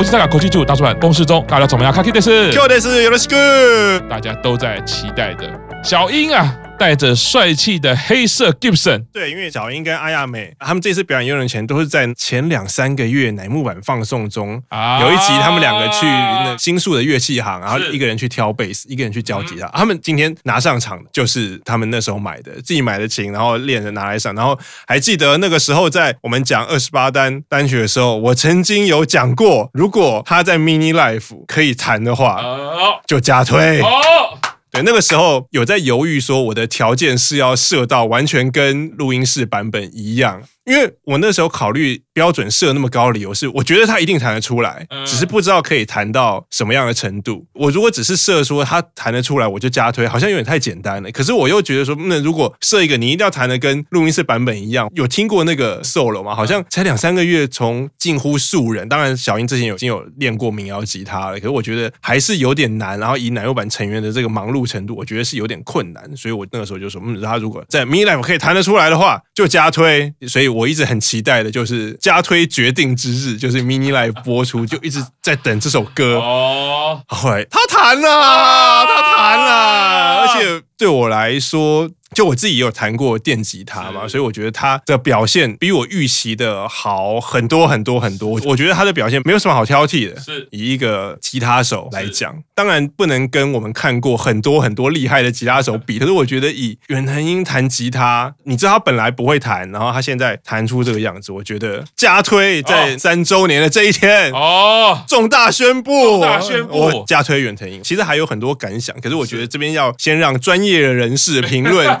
都我是大家口气就大出版公式中，大家怎么样？卡基德斯，卡基德斯，よろしく。大家都在期待的小英啊。 带着帅气的黑色 Gibson，对，因为小英跟阿亚美他们这次表演《用人前》都是在前两三个月乃木坂放送中，啊、有一集他们两个去那新宿的乐器行，然后一个人去挑贝斯，一个人去教吉他。他们今天拿上场就是他们那时候买的，自己买的琴，然后练着拿来上。然后还记得那个时候在我们讲二十八单单曲的时候，我曾经有讲过，如果他在 Mini Life 可以弹的话，就加推。对，那个时候有在犹豫，说我的条件是要设到完全跟录音室版本一样。因为我那时候考虑标准设那么高的理由是，我觉得他一定弹得出来，只是不知道可以弹到什么样的程度。我如果只是设说他弹得出来，我就加推，好像有点太简单了。可是我又觉得说，那如果设一个你一定要弹得跟录音室版本一样，有听过那个 solo 吗？好像才两三个月，从近乎素人，当然小英之前有已经有练过民谣吉他了，可是我觉得还是有点难。然后以奶油版成员的这个忙碌程度，我觉得是有点困难。所以我那个时候就说，嗯，他如果在 mini life 可以弹得出来的话，就加推。所以我一直很期待的就是加推决定之日，就是 Mini Live 播出，就一直在等这首歌。哦，后来他弹了，他弹了，而且对我来说。就我自己也有弹过电吉他嘛，所以我觉得他的表现比我预期的好很多很多很多。我觉得他的表现没有什么好挑剔的。是，以一个吉他手来讲，当然不能跟我们看过很多很多厉害的吉他手比。可是我觉得以远藤英弹吉他，你知道他本来不会弹，然后他现在弹出这个样子，我觉得加推在三周年的这一天哦，重大宣布，重大宣布，我加推远藤英。其实还有很多感想，可是我觉得这边要先让专业的人士评论。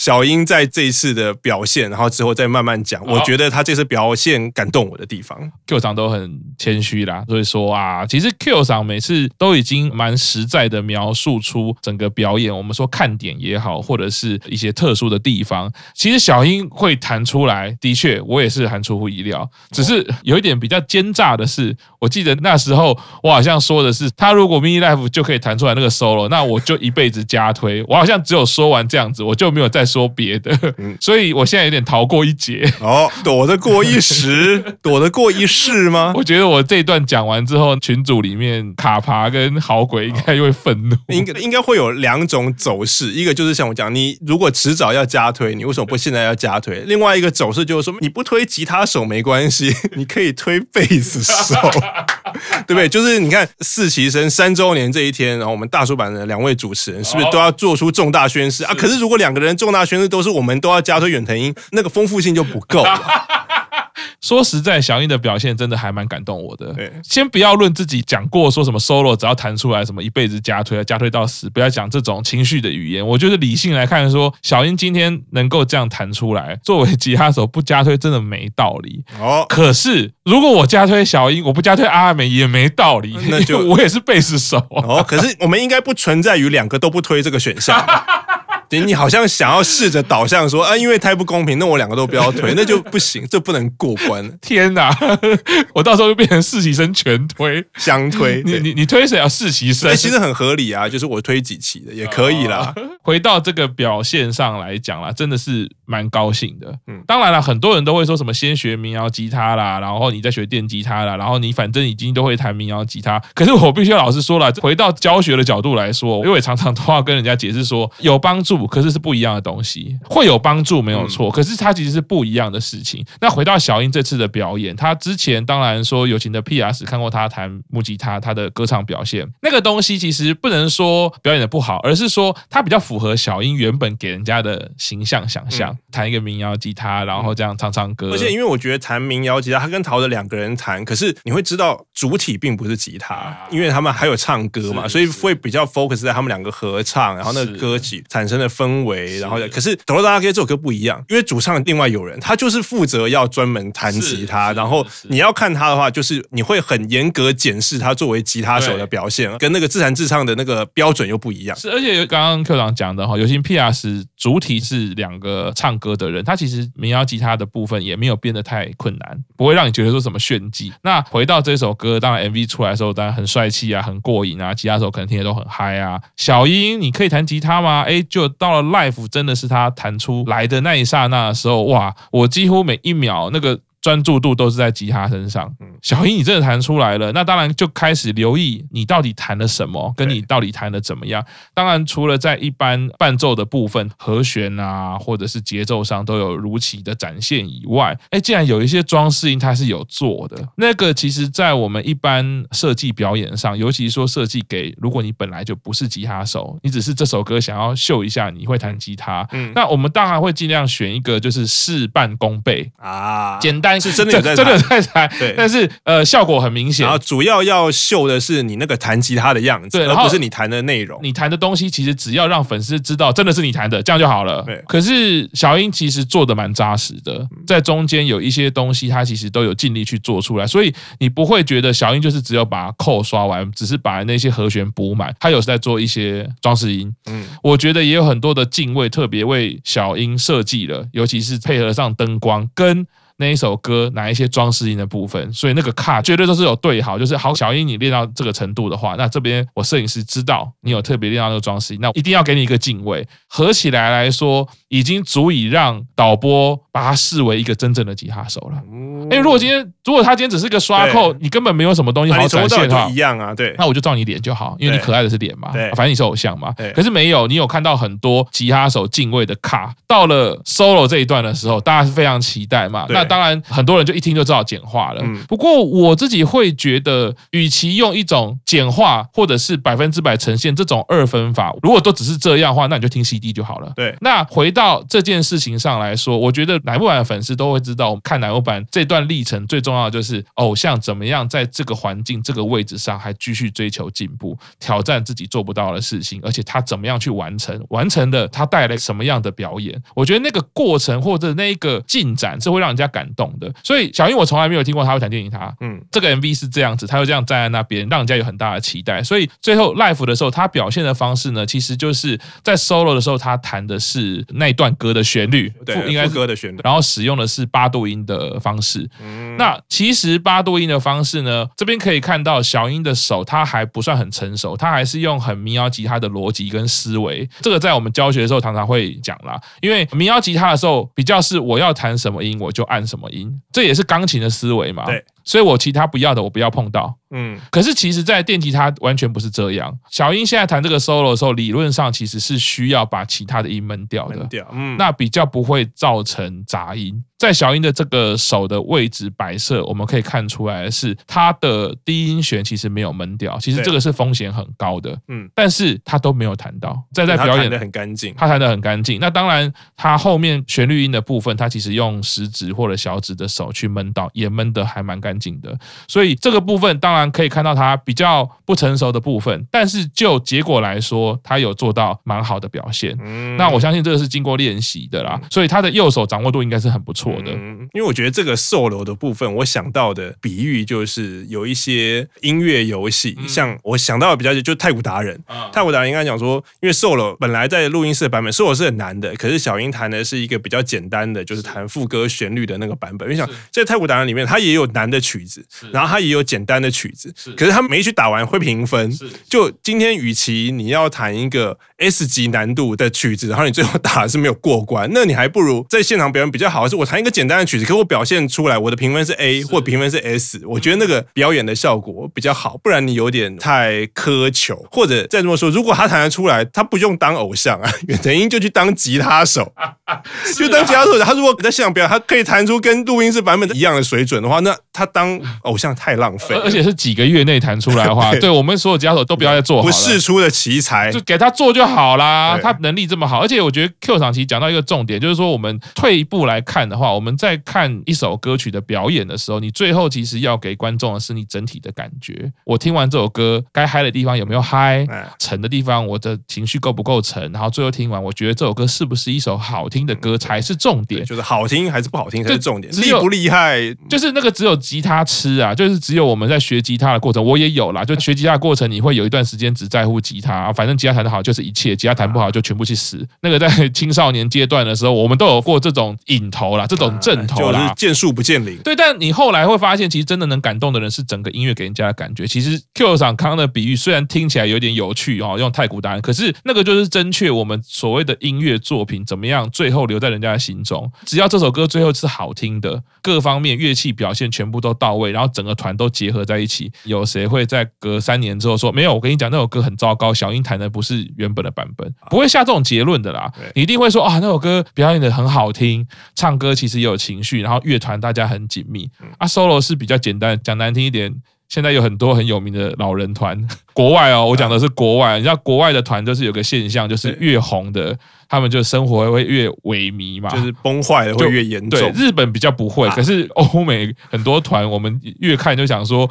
小英在这一次的表现，然后之后再慢慢讲。我觉得他这次表现感动我的地方，Q 桑都很谦虚啦，所以说啊，其实 Q 桑每次都已经蛮实在的描述出整个表演，我们说看点也好，或者是一些特殊的地方。其实小英会弹出来，的确我也是很出乎意料。只是有一点比较奸诈的是，我记得那时候我好像说的是，他如果 mini life 就可以弹出来那个 solo，那我就一辈子加推。我好像只有说完这样子，我就没有再说别的，所以我现在有点逃过一劫。哦，躲得过一时，躲得过一世吗？我觉得我这一段讲完之后，群组里面卡爬跟好鬼应该会愤怒。应该应该会有两种走势，一个就是像我讲，你如果迟早要加推，你为什么不现在要加推？另外一个走势就是说，你不推吉他手没关系，你可以推贝斯手。对不对？就是你看四期生三周年这一天，然后我们大叔版的两位主持人是不是都要做出重大宣誓啊？可是如果两个人重大宣誓都是我们都要加推远藤英，那个丰富性就不够了。说实在，小英的表现真的还蛮感动我的。对，先不要论自己讲过说什么 solo，只要弹出来什么一辈子加推，加推到死，不要讲这种情绪的语言。我觉得理性来看，说小英今天能够这样弹出来，作为吉他手不加推真的没道理。哦，可是如果我加推小英，我不加推阿美也没道理。那就我也是贝斯手。哦，可是我们应该不存在于两个都不推这个选项。你好像想要试着导向说啊，因为太不公平，那我两个都不要推，那就不行，这不能过关。天哪，我到时候就变成实习生全推，相推。你你你推谁啊？实习生，其实很合理啊，就是我推几期的也可以啦。回到这个表现上来讲啦，真的是蛮高兴的。嗯，当然了，很多人都会说什么先学民谣吉他啦，然后你再学电吉他啦，然后你反正已经都会弹民谣吉他。可是我必须要老实说了，回到教学的角度来说，因为我常常都要跟人家解释说有帮助。可是是不一样的东西，会有帮助没有错，可是它其实是不一样的事情。那回到小英这次的表演，她之前当然说友情的 P.R. 看过她弹木吉他，她的歌唱表现，那个东西其实不能说表演的不好，而是说他比较符合小英原本给人家的形象想象，弹一个民谣吉他，然后这样唱唱歌。而且因为我觉得弹民谣吉他，他跟陶的两个人弹，可是你会知道主体并不是吉他，因为他们还有唱歌嘛，所以会比较 focus 在他们两个合唱，然后那个歌曲产生的氛围。然后，可是《哆啦 A 梦》这首歌不一样，因为主唱另外有人，他就是负责要专门弹吉他。然后你要看他的话，就是你会很严格检视他作为吉他手的表现，跟那个自弹自唱的那个标准又不一样。是，而且刚刚 Q 长讲的哈，尤其 P.R. 主体是两个唱唱歌的人，他其实民谣吉他的部分也没有变得太困难，不会让你觉得说什么炫技。那回到这首歌，当然 MV 出来的时候，当然很帅气啊，很过瘾啊，吉他手可能听得都很嗨啊。小英，你可以弹吉他吗？哎，就到了 l i f e。真的是他弹出来的那一刹那的时候，哇！我几乎每一秒那个专注度都是在吉他身上。小英，你真的弹出来了，那当然就开始留意你到底弹了什么，跟你到底弹的怎么样。当然，除了在一般伴奏的部分，和弦啊，或者是节奏上都有如期的展现以外，哎，既然有一些装饰音它是有做的。那个其实，在我们一般设计表演上，尤其说设计给如果你本来就不是吉他手，你只是这首歌想要秀一下你会弹吉他，嗯，那我们当然会尽量选一个就是事半功倍啊，简单是真的有在，真的在弹，对，但是呃效果很明显。然后主要要秀的是你那个弹吉他的样子，对，而不是你弹的内容。你弹的东西其实只要让粉丝知道真的是你弹的，这样就好了。对。可是小英其实做的蛮扎实的，在中间有一些东西，他其实都有尽力去做出来，所以你不会觉得小英就是只有把扣刷完，只是把那些和弦补满，他有在做一些装饰音。嗯，我觉得也有很多的敬畏特别为小英设计了，尤其是配合上灯光跟。那一首歌哪一些装饰音的部分，所以那个卡绝对都是有对好，就是好小英你练到这个程度的话，那这边我摄影师知道你有特别练到那个装饰音，那一定要给你一个敬畏，合起来来说已经足以让导播把他视为一个真正的吉他手了。因为如果今天如果他今天只是个刷扣，你根本没有什么东西好展现哈，一样啊，对，那我就照你脸就好，因为你可爱的是脸嘛，对，反正你是偶像嘛，可是没有，你有看到很多吉他手敬畏的卡，到了 solo 这一段的时候，大家是非常期待嘛，那。当然，很多人就一听就知道简化了。不过我自己会觉得，与其用一种简化或者是百分之百呈现这种二分法，如果都只是这样的话，那你就听 CD 就好了。对。那回到这件事情上来说，我觉得乃木坂的粉丝都会知道，看乃木坂这段历程最重要的就是偶像怎么样在这个环境、这个位置上还继续追求进步，挑战自己做不到的事情，而且他怎么样去完成，完成的他带来什么样的表演？我觉得那个过程或者那一个进展是会让人家感。感动的，所以小英我从来没有听过他会弹电吉他。嗯，这个 MV 是这样子，他就这样站在那边，让人家有很大的期待。所以最后 live 的时候，他表现的方式呢，其实就是在 solo 的时候，他弹的是那一段歌的旋律，对，应该是歌的旋律，然后使用的是八度音的方式。嗯，那其实八度音的方式呢，这边可以看到小英的手，他还不算很成熟，他还是用很民谣吉他的逻辑跟思维。这个在我们教学的时候常常会讲啦，因为民谣吉他的时候比较是我要弹什么音我就按什么音，这也是钢琴的思维嘛。对，所以我其他不要的我不要碰到。嗯，可是其实，在电吉他完全不是这样。小英现在弹这个 solo 的时候，理论上其实是需要把其他的音闷掉的，掉，嗯，那比较不会造成杂音。在小英的这个手的位置摆设，我们可以看出来的是，她的低音弦其实没有闷掉，其实这个是风险很高的，嗯，但是她都没有弹到，在在表演的很干净，她弹的很干净。那当然，她后面旋律音的部分，她其实用食指或者小指的手去闷到，也闷得还蛮干净的。所以这个部分当然。可以看到他比较不成熟的部分，但是就结果来说，他有做到蛮好的表现。嗯，那我相信这个是经过练习的啦，所以他的右手掌握度应该是很不错的。嗯，因为我觉得这个 solo 的部分，我想到的比喻就是有一些音乐游戏，像我想到的比较就太鼓达人。太鼓达人应该讲说，因为 solo 本来在录音室的版本 solo 是很难的，可是小英弹的是一个比较简单的，就是弹副歌旋律的那个版本。因为想在太鼓达人里面，他也有难的曲子，然后他也有简单的曲子。可是他每一曲打完会评分，就今天与其你要弹一个 S 级难度的曲子，然后你最后打的是没有过关，那你还不如在现场表演比较好的是，我弹一个简单的曲子，可我表现出来我的评分是 A 或评分是 S，我觉得那个表演的效果比较好。不然你有点太苛求，或者再这么说，如果他弹得出来，他不用当偶像啊，远藤英就去当吉他手，就当吉他手。他如果在现场表演，他可以弹出跟录音室版本一样的水准的话，那他当偶像太浪费，而且是几个月内。弹出来的话，对我们所有吉他手都不要再做好了，不世出的奇才，就给他做就好啦。他能力这么好，而且我觉得 Q 场其实讲到一个重点，就是说我们退一步来看的话，我们在看一首歌曲的表演的时候，你最后其实要给观众的是你整体的感觉。我听完这首歌，该嗨的地方有没有嗨？沉的地方，我的情绪够不够沉？然后最后听完，我觉得这首歌是不是一首好听的歌才是重点？就是好听还是不好听才是重点。厉不厉害？就是那个只有吉他吃啊，就是只有我们在学吉他的过程，我也有啦。就 学吉他的过程，你会有一段时间只在乎吉他，反正吉他弹得好就是一切，吉他弹不好就全部去死。那个在青少年阶段的时候，我们都有过这种瘾头啦，这种阵头啦，就是见树不见林。对，但你后来会发现，其实真的能感动的人是整个音乐给人家的感觉。其实 Q 长康的比喻虽然听起来有点有趣哦，用太古达人，可是那个就是正确我们所谓的音乐作品怎么样，最后留在人家的心中。只要这首歌最后是好听的，各方面乐器表现全部都到位，然后整个团都结合在一起，有谁会在隔三年之后说没有？我跟你讲，那首歌很糟糕，小英弹的不是原本的版本，不会下这种结论的啦。你一定会说啊，那首歌表演的很好听，唱歌其实也有情绪，然后乐团大家很紧密。啊，solo 是比较简单，讲难听一点。现在有很多很有名的老人团，国外哦，我讲的是国外。你知道国外的团就是有个现象，就是越红的，他们就生活会越萎靡嘛，就是崩坏的会越严重。对，日本比较不会，可是欧美很多团，我们越看就想说，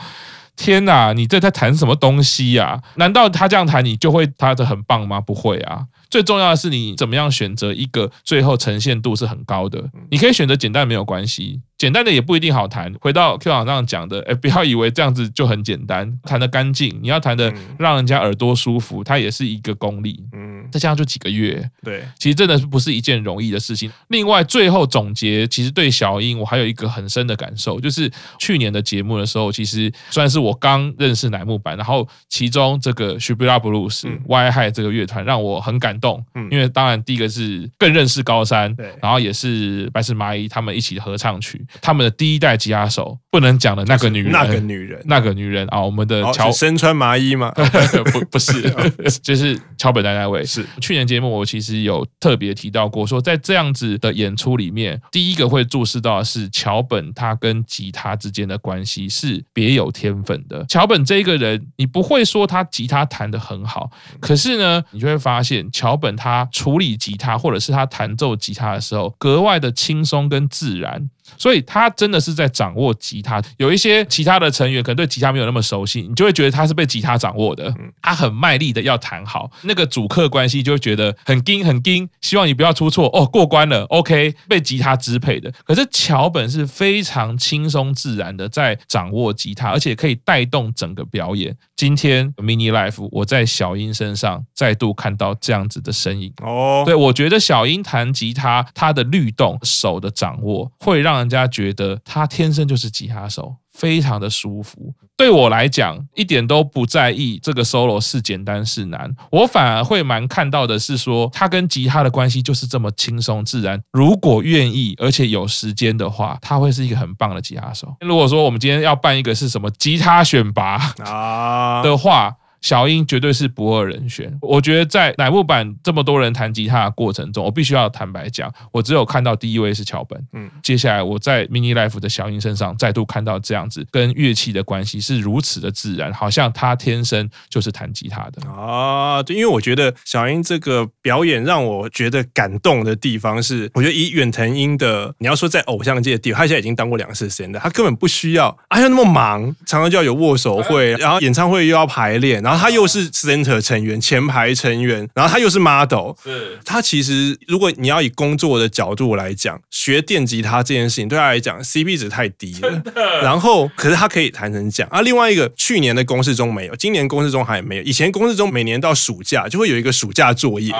天哪，你这在谈什么东西呀？难道他这样谈，你就会他的很棒吗？不会啊。最重要的是你怎么样选择一个最后呈现度是很高的。你可以选择简单没有关系。简单的也不一定好弹。回到 Q 长这样讲的，哎，不要以为这样子就很简单，弹的干净。你要弹的让人家耳朵舒服，它也是一个功力。嗯，再加上就几个月，对，其实真的是不是一件容易的事情。另外，最后总结，其实对小英，我还有一个很深的感受，就是去年的节目的时候，其实算是我刚认识乃木坂，然后其中这个 Shibura Blues、Y Hi 这个乐团让我很感动。嗯，因为当然第一个是更认识高山，对，然后也是白石麻衣他们一起合唱曲。他们的第一代吉他手不能讲的那个女人，那个女人，那个女人啊，我们的桥身穿麻衣吗？不，不是，就是桥本奈奈未。是去年节目我其实有特别提到过，说在这样子的演出里面，第一个会注视到的是桥本他跟吉他之间的关系是别有天分的。桥本这个人，你不会说他吉他弹得很好，可是呢，你就会发现桥本他处理吉他或者是他弹奏吉他的时候，格外的轻松跟自然。所以他真的是在掌握吉他，有一些其他的成员可能对吉他没有那么熟悉，你就会觉得他是被吉他掌握的，他很卖力的要弹好，那个主客关系就会觉得很盯很盯，希望你不要出错哦，过关了，OK，被吉他支配的。可是桥本是非常轻松自然的在掌握吉他，而且可以带动整个表演。今天 mini life 我在小英身上再度看到这样子的身影哦，对，我觉得小英弹吉他，他的律动、手的掌握会让。人家觉得他天生就是吉他手，非常的舒服。对我来讲，一点都不在意这个 solo 是简单是难，我反而会蛮看到的是说，他跟吉他的关系就是这么轻松自然。如果愿意，而且有时间的话，他会是一个很棒的吉他手。如果说我们今天要办一个是什么吉他选拔啊的话。小英绝对是不二人选。我觉得在乃木坂这么多人弹吉他的过程中，我必须要坦白讲，我只有看到第一位是桥本。嗯，接下来我在 mini life 的小英身上再度看到这样子跟乐器的关系是如此的自然，好像他天生就是弹吉他的啊。对，因为我觉得小英这个表演让我觉得感动的地方是，我觉得以远藤英的，你要说在偶像界的地位，他现在已经当过两次 stand 的，他根本不需要，哎呀那么忙，常常就要有握手会，然后演唱会又要排练。然后他又是 center 成员，前排成员，然后他又是 model，是他其实如果你要以工作的角度来讲，学电吉他这件事情对他来讲 CP 值太低了。然后，可是他可以弹成这样啊。另外一个，去年的公式中没有，今年公式中还没有。以前公式中每年到暑假就会有一个暑假作业，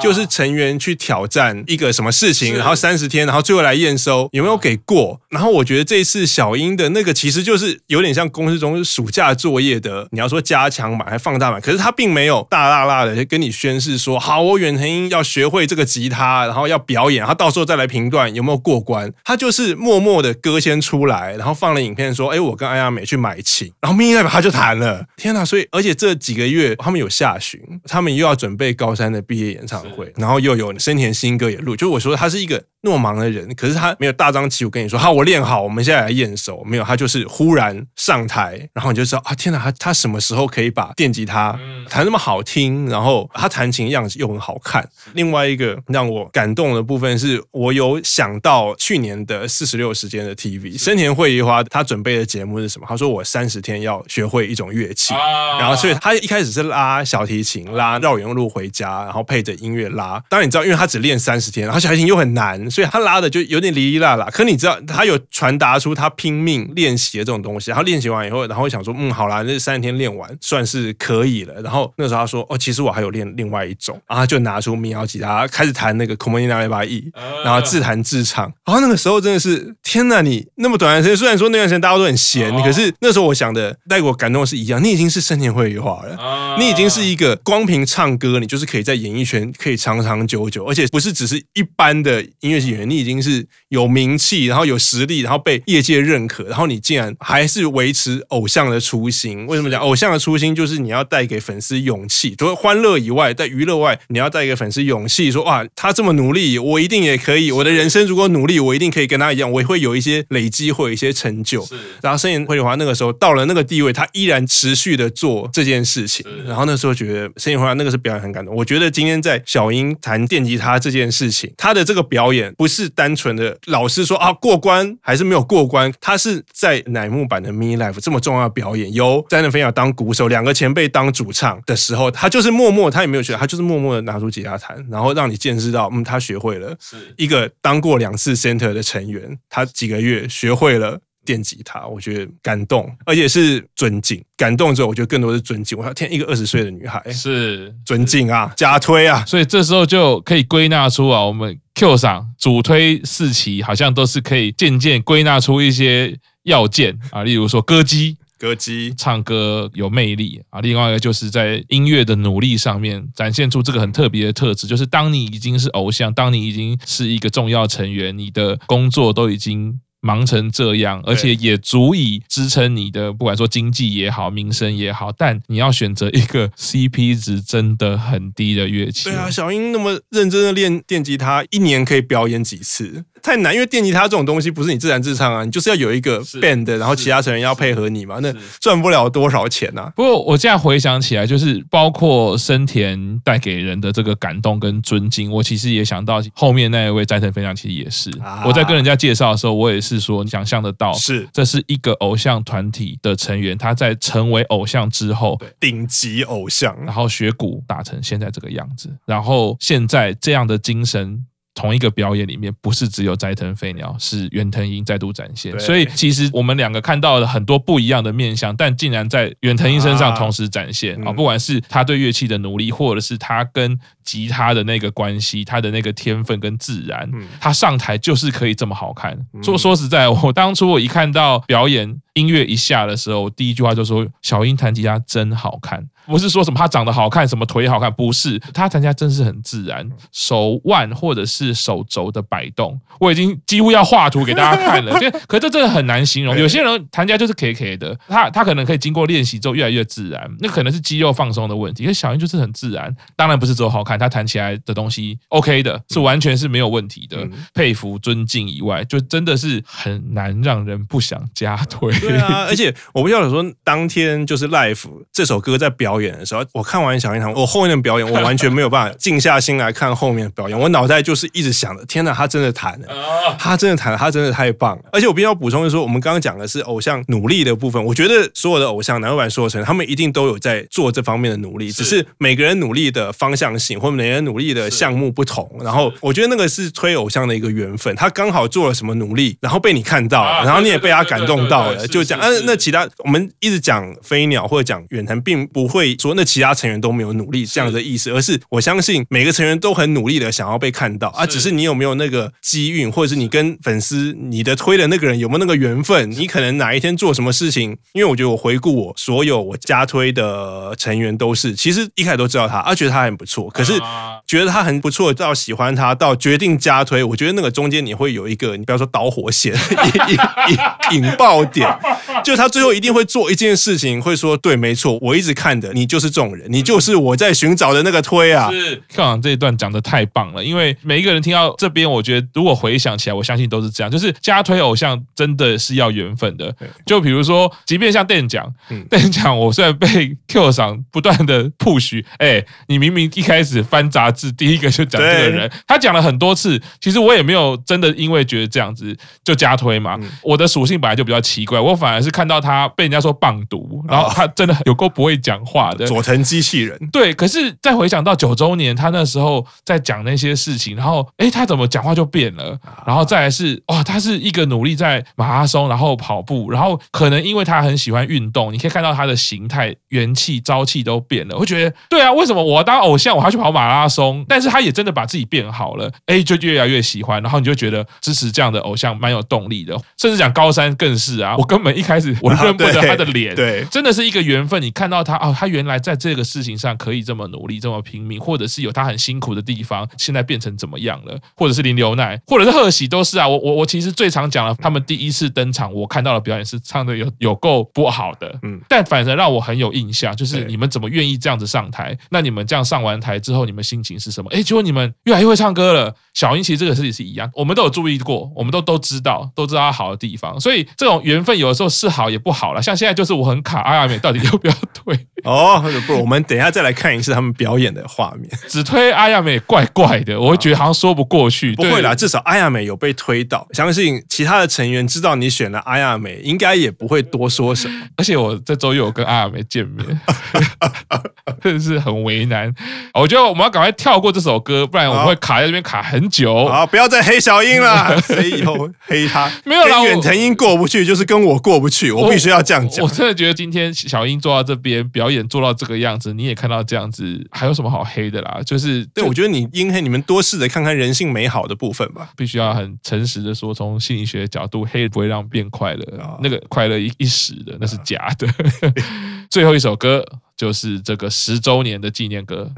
就是成员去挑战一个什么事情，然后三十天，然后最后来验收有没有给过。然后我觉得这次小英的那个其实就是有点像公式中暑假作业的，你要说加强版。放大版，可是他并没有大大大的跟你宣誓说，好，我远藤英要学会这个吉他，然后要表演，他到时候再来评断有没有过关。他就是默默的歌先出来，然后放了影片说，哎，我跟安亚美去买琴，然后 mini life 他就弹了。天哪！所以而且这几个月他们有下旬，他们又要准备高三的毕业演唱会，然后又有生田新歌也录。就我说他是一个那么忙的人，可是他没有大张旗鼓跟你说，好，我练好，我们现在来验收。没有，他就是忽然上台，然后你就知道啊，天哪，他他什么时候可以把电电吉他，弹那么好听，然后他弹琴样子又很好看。另外一个让我感动的部分是，我有想到去年的四十六时间的 TV，生田惠梨花他准备的节目是什么？他说我三十天要学会一种乐器，然后所以他一开始是拉小提琴，拉绕远路回家，然后配着音乐拉。当然你知道，因为他只练三十天，然后小提琴又很难，所以他拉的就有点哩哩啦啦。可你知道，他有传达出他拼命练习的这种东西。然后练习完以后，然后想说，嗯，好啦，那三十天练完算是可以了。然后那时候他说，哦，其实我还有练另外一种，然后他就拿出民谣吉他，开始弹那个《Come on in everybody》，然后自弹自唱。然后那个时候真的是，天哪！你那么短的时间，虽然说那段时间大家都很闲，可是那时候我想的带给我感动的是一样，你已经是生田绘梨花了，你已经是一个光凭唱歌，你就是可以在演艺圈可以长长久久，而且不是只是一般的音乐演员，你已经是有名气，然后有实力，然后被业界认可，然后你竟然还是维持偶像的初心。为什么讲偶像的初心？就是你要带给粉丝勇气，除了欢乐以外，在娱乐外，你要带给粉丝勇气，说哇，他这么努力，我一定也可以。我的人生如果努力，我一定可以跟他一样，我也会有一些累积，会有一些成就。是然后生田绘梨花那个时候到了那个地位，他依然持续的做这件事情。是然后那时候觉得生田绘梨花那个是表演很感动。我觉得今天在小英弹电吉他这件事情，他的这个表演不是单纯的老师说啊过关还是没有过关，他是在乃木坂的 mini life 这么重要的表演，由斋藤飞鸟当鼓手，两个前辈当主唱的时候，他就是默默，他也没有学，他就是默默的拿出吉他弹，然后让你见识到，嗯，他学会了，是一个当过两次 center 的成员，他几个月学会了电吉他，我觉得感动，而且是尊敬。感动之后，我觉得更多是尊敬。我要天，一个二十岁的女孩是尊敬啊，加推啊，所以这时候就可以归纳出啊，我们 Q 上主推四期，好像都是可以渐渐归纳出一些要件啊，例如说歌姬。歌姬唱歌有魅力啊，另外一个就是在音乐的努力上面展现出这个很特别的特质，就是当你已经是偶像，当你已经是一个重要成员，你的工作都已经。忙成这样，而且也足以支撑你的，不管说经济也好，名声也好。但你要选择一个 CP 值真的很低的乐器。对啊，小英那么认真的练电吉他，一年可以表演几次？太难，因为电吉他这种东西不是你自弹自唱啊，你就是要有一个 band，然后其他成员要配合你嘛，那赚不了多少钱啊。不过我现在回想起来，就是包括生田带给人的这个感动跟尊敬，我其实也想到后面那一位斋藤飞鸟，其实也是。我在跟人家介绍的时候，我也是说，你想象得到，是这是一个偶像团体的成员，他在成为偶像之后，顶级偶像，然后学鼓打成现在这个样子，然后现在这样的精神。同一个表演里面，不是只有斋藤飞鸟，是远藤英再度展现。所以其实我们两个看到了很多不一样的面相，但竟然在远藤英身上同时展现啊！不管是他对乐器的努力，或者是他跟吉他的那个关系，他的那个天分跟自然，他上台就是可以这么好看。说说实在，我当初我一看到表演音乐一下的时候，我第一句话就说：“小英弹吉他真好看。”不是说什么他长得好看，什么腿好看，不是，他弹吉他真是很自然，手腕或者是手肘的摆动，我已经几乎要画图给大家看了。可这真的很难形容。有些人弹吉他就是 K K 的，他他可能可以经过练习之后越来越自然，那可能是肌肉放松的问题。可是小英就是很自然，当然不是只有好看，他弹起来的东西 OK 的，是完全是没有问题的，佩服尊敬以外，就真的是很难让人不想加推。对啊，而且我不晓得说当天就是 Life 这首歌在表。演的时候，我看完小英堂，我后面的表演，我完全没有办法静下心来看后面的表演。我脑袋就是一直想着：天哪，他真的弹了，他真的弹了，他真的太棒了！而且我必须要补充的是说，我们刚刚讲的是偶像努力的部分。我觉得所有的偶像，乃木坂所有成员，他们一定都有在做这方面的努力，只是每个人努力的方向性，或每个人努力的项目不同。然后我觉得那个是推偶像的一个缘分，他刚好做了什么努力，然后被你看到了，然后你也被他感动到了，就讲。嗯，那其他我们一直讲飞鸟或者讲远藤，并不会。说那其他成员都没有努力这样的意思，而是我相信每个成员都很努力的想要被看到啊，只是你有没有那个机运，或者是你跟粉丝你的推的那个人有没有那个缘分？你可能哪一天做什么事情？因为我觉得我回顾我所有我加推的成员都是，其实一开始都知道他，啊觉得他很不错，可是觉得他很不错到喜欢他到决定加推，我觉得那个中间你会有一个你不要说导火线 引引引爆点，就他最后一定会做一件事情，会说对，没错，我一直看的。你就是这种人，你就是我在寻找的那个推啊。是，课长这一段讲的太棒了，因为每一个人听到这边，我觉得如果回想起来，我相信都是这样，就是加推偶像真的是要缘分的。就比如说，即便像电讲，电讲，我虽然被 Q 赏不断的 push，哎，你明明一开始翻杂志第一个就讲这个人，他讲了很多次，其实我也没有真的因为觉得这样子就加推嘛。我的属性本来就比较奇怪，我反而是看到他被人家说棒读，然后他真的有够不会讲话的佐藤机器人。对，可是再回想到九周年，他那时候在讲那些事情，然后哎，他怎么讲话就变了？然后再来是哇，他是一个努力在马拉松，然后跑步，然后可能因为他很喜欢运动，你可以看到他的形态、元气、朝气都变了。我觉得对啊，为什么我当偶像我还要去跑马拉松？但是他也真的把自己变好了，哎，就越来越喜欢，然后你就觉得支持这样的偶像蛮有动力的。甚至讲高山更是啊，我根本一开始我认不得他的脸，对，真的是一个缘分。你看到他哦，他原来在这个事情上可以这么努力，这么拼命，或者是有他很辛苦的地方，现在变成怎么样了？或者是林流奈，或者是贺喜，都是啊。我我我其实最常讲了，他们第一次登场，我看到的表演是唱的有有够不好的，嗯，但反正让我很有印象，就是你们怎么愿意这样子上台？那你们这样上完台之后，你们心情是什么？哎，结果你们越来越会唱歌了。小英其实这个事情是一样，我们都有注意过，我们都都知道，都知道他好的地方，所以这种缘分有的时候是好也不好了。像现在就是我很卡，阿亚美到底要不要退？哦，不，我们等一下再来看一次他们表演的画面。只推阿亚美怪怪的，我会觉得好像说不过去。不会啦，至少阿亚美有被推到，相信其他的成员知道你选了阿亚美，应该也不会多说什么。而且我这周又有跟阿亚美见面，真的是很为难。我觉得我们要赶快跳过这首歌，不然我们会卡在这边卡很。久好，不要再黑小英了。谁以后黑他？没有啦，远藤英过不去，就是跟我过不去。我必须要这样讲。我真的觉得今天小英做到这边表演做到这个样子，你也看到这样子，还有什么好黑的啦？就是对，我觉得你英黑，你们多试着看看人性美好的部分吧。必须要很诚实的说，从心理学的角度，黑不会让变快乐，那个快乐一一时的，那是假的。最后一首歌。就是这个十周年的纪念歌，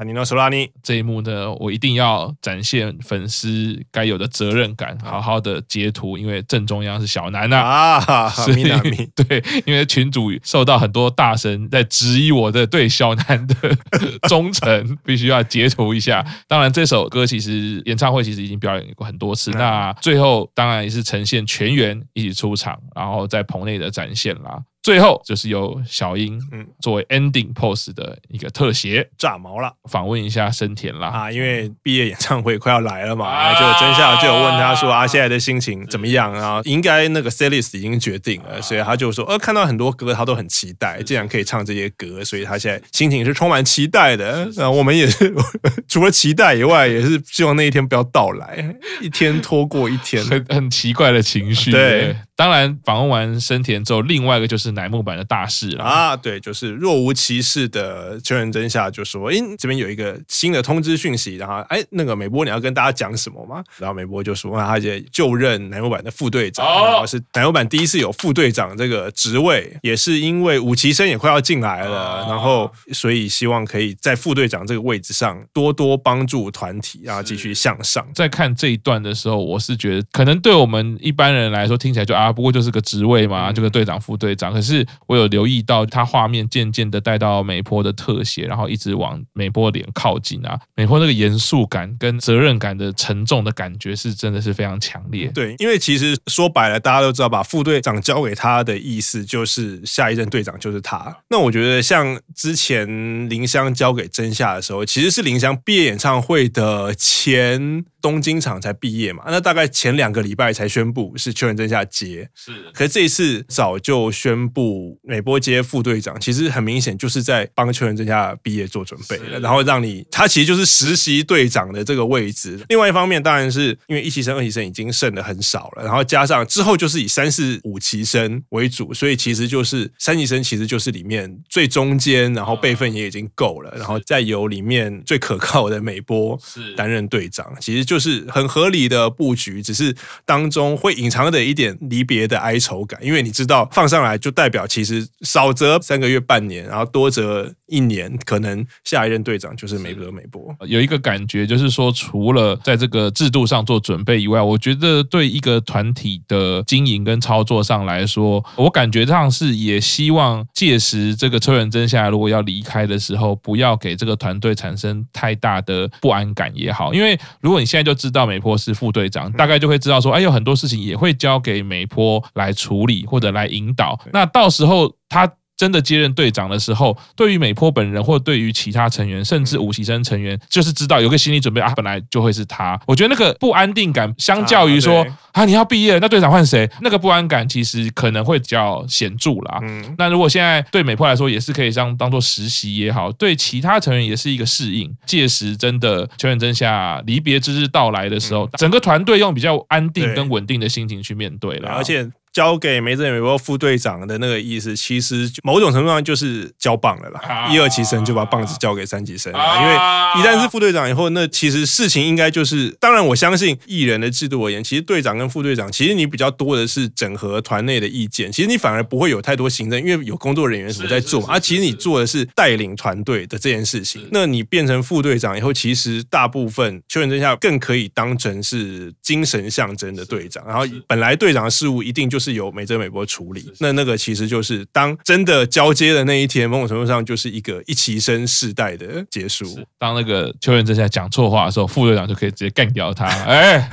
这一幕呢，我一定要展现粉丝该有的责任感，好。好的截图，因为正中央是小南呐啊，是米娜米，对，因为群主受到很多大神在质疑我的对小南的 忠诚，必须要截图一下。当然，这首歌其实演唱会其实已经表演过很多次，那最后当然也是呈现全员一起出场，然后在棚内的展现啦。最后就是由小英嗯作为 ending pose 的一个特写，炸毛了，访问一下生田啦啊，因为毕业演唱会快要来了嘛，啊、就真夏就有问他说啊，现在的心情怎么样啊？应该那个 setlist 已经决定了，所以他就说，呃，看到很多歌他都很期待，竟然可以唱这些歌，所以他现在心情是充满期待的。那我们也是 除了期待以外，也是希望那一天不要到来，一天拖过一天，很很奇怪的情绪。对。当然，访问完生田之后，另外一个就是乃木坂的大事了啊！对，就是若无其事的秋元真夏就说：“哎，这边有一个新的通知讯息，然后哎，那个美波你要跟大家讲什么吗？”然后美波就说：“他就就任乃木坂的副队长，然后是乃木坂第一次有副队长这个职位，也是因为武崎生也快要进来了，然后所以希望可以在副队长这个位置上多多帮助团体，然后继续向上。”在看这一段的时候，我是觉得可能对我们一般人来说听起来就啊。不过就是个职位嘛，这个队长、副队长。可是我有留意到，他画面渐渐的带到美波的特写，然后一直往美波脸靠近啊。美波那个严肃感跟责任感的沉重的感觉，是真的是非常强烈。对，因为其实说白了，大家都知道，把副队长交给他的意思，就是下一任队长就是他。那我觉得，像之前林香交给真夏的时候，其实是林香毕业演唱会的前。东京场才毕业嘛，那大概前两个礼拜才宣布是秋元真夏接，是。可是这一次早就宣布美波接副队长，其实很明显就是在帮秋元真夏毕业做准备了，然后让你他其实就是实习队长的这个位置。另外一方面，当然是因为一期生、二期生已经剩的很少了，然后加上之后就是以三四五期生为主，所以其实就是三期生其实就是里面最中间，然后辈分也已经够了，然后再由里面最可靠的美波担任队长，其实。就是很合理的布局，只是当中会隐藏着一点离别的哀愁感，因为你知道放上来就代表其实少则三个月半年，然后多则一年，可能下一任队长就是梅泽美波。有一个感觉就是说，除了在这个制度上做准备以外，我觉得对一个团体的经营跟操作上来说，我感觉上是也希望届时这个车元真下来如果要离开的时候，不要给这个团队产生太大的不安感也好，因为如果你现在就知道美坡是副队长，大概就会知道说，哎，有很多事情也会交给美坡来处理或者来引导，那到时候他。真的接任队长的时候，对于美坡本人，或对于其他成员，甚至五期生成员，就是知道有个心理准备啊，本来就会是他。我觉得那个不安定感，相较于说啊，你要毕业了，那队长换谁？那个不安感其实可能会比较显著啦。嗯，那如果现在对美坡来说，也是可以当当做实习也好，对其他成员也是一个适应。届时真的秋元真下离别之日到来的时候，整个团队用比较安定跟稳定的心情去面对了，而且。交给梅泽美波副队长的那个意思，其实某种程度上就是交棒了啦。一二期生就把棒子交给三级生了，因为一旦是副队长以后，那其实事情应该就是，当然我相信艺人的制度而言，其实队长跟副队长，其实你比较多的是整合团内的意见，其实你反而不会有太多行政，因为有工作人员什么在做，而其实你做的是带领团队的这件事情。那你变成副队长以后，其实大部分秋元真下更可以当成是精神象征的队长，然后本来队长的事务一定就是。是由美泽美波处理，那那个其实就是当真的交接的那一天，某种程度上就是一个一齐生世代的结束。当那个秋元正在讲错话的时候，副队长就可以直接干掉他。哎，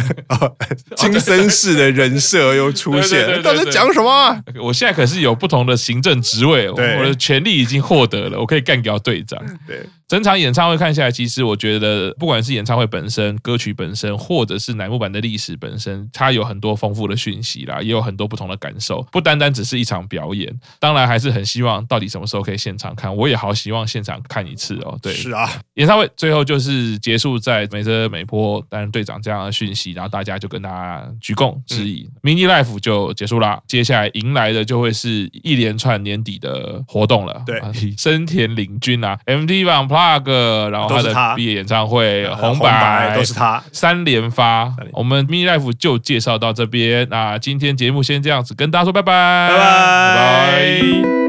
金森氏的人设又出现了，到底讲什么？我现在可是有不同的行政职位，我的权力已经获得了，我可以干掉队长。对。整场演唱会看下来，其实我觉得，不管是演唱会本身、歌曲本身，或者是乃木坂的历史本身，它有很多丰富的讯息啦，也有很多不同的感受，不单单只是一场表演。当然，还是很希望到底什么时候可以现场看，我也好希望现场看一次哦。对，是啊，演唱会最后就是结束在美泽美波担任队长这样的讯息，然后大家就跟他鞠躬致意，mini life 就结束啦。接下来迎来的就会是一连串年底的活动了。对，生田领军啊，MT 榜。Plug，然后他的毕业演唱会，红白都是他。三连发。我们 mini life 就介绍到这边，那今天节目先这样子跟大家说拜拜，拜拜。